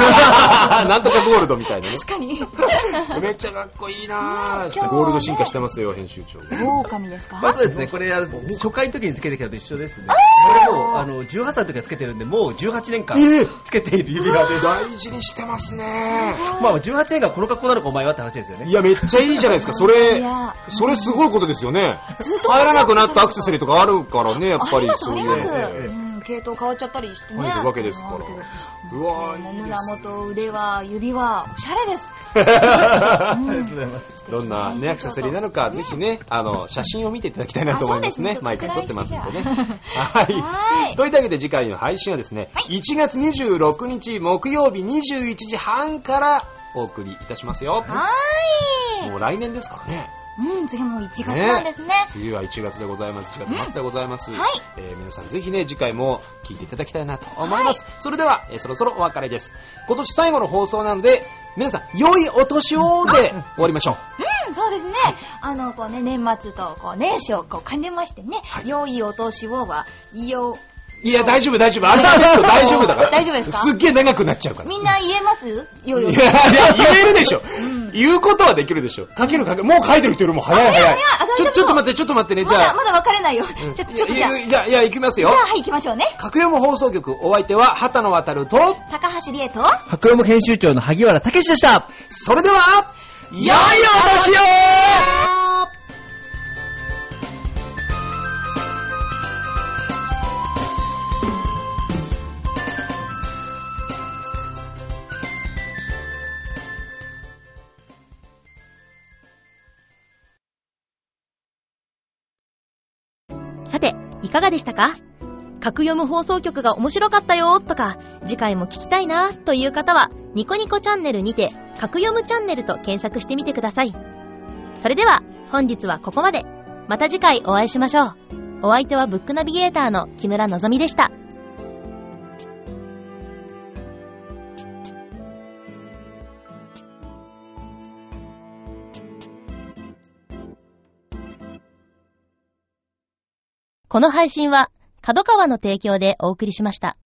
な。なんとかゴールドみたいなね。確かに。めっちゃかっこいいなぁ。はねゴールド進化してますよ、編集長。狼ですか？まあそうですね、これ、初回の時につけてきたのと一緒ですね。これもう、あの、18歳の時からつけてるんで、もう18年間ええつけている指輪で。大事にしてますね。まあ18年間この格好なのかお前はって話ですよね。いや、めっちゃいいじゃないですか。そいれや、それすごいことですよね。入らなくなったアクセサリーとかあるからね、やっぱりそういう。系統変わっちゃったりしてね。入るわけですからうわーいい胸元、腕輪、指輪、おしゃれです。ありがとうございます。どんなね、アクセサリーなのか、ぜひね、あの、写真を見ていただきたいなと思いますね。毎回撮ってますんでね。ははいい。といったわけで次回の配信はですね、1月26日木曜日21時半からお送りいたしますよ。はーい。もう来年ですからね。うん、次もう1月なんですね。次は1月でございます。1月末でございます。んはいえー皆さんぜひね、次回も聞いていただきたいなと思います。それでは、えーそろそろお別れです。今年最後の放送なので、皆さん、良いお年をで終わりましょう。うん、そうですね。あの、こうね、年末とこう年始をこう兼ねましてね、はい良いお年をは、よ、いや、大丈夫、大丈夫。アルファベット大丈夫だから。大丈夫ですか？すっげえ長くなっちゃうから。みんな言えます？よいよ。いやいや、言えるでしょ。ん言うことはできるでしょ。書ける書ける。もう書いてる人よりも早い早い早い早いあ。ちょ、ちょっと待って、ちょっと待ってね。じゃあ。まだまだ分かれないよ。うんちょっと、ちょっとじゃあ、いや、いや、いきますよじゃ。あ、はい、行きましょうね。格読む放送局、お相手は、畑野渡ると、高橋理恵と、白山編集長の萩原武史でした。それでは、良いお年をかがでしたか？格読む放送局が面白かったよとか、次回も聞きたいなという方は、ニコニコチャンネルにて、格読むチャンネルと検索してみてください。それでは、本日はここまで。また次回お会いしましょう。お相手はブックナビゲーターの木村のぞみでした。この配信は、角川の提供でお送りしました。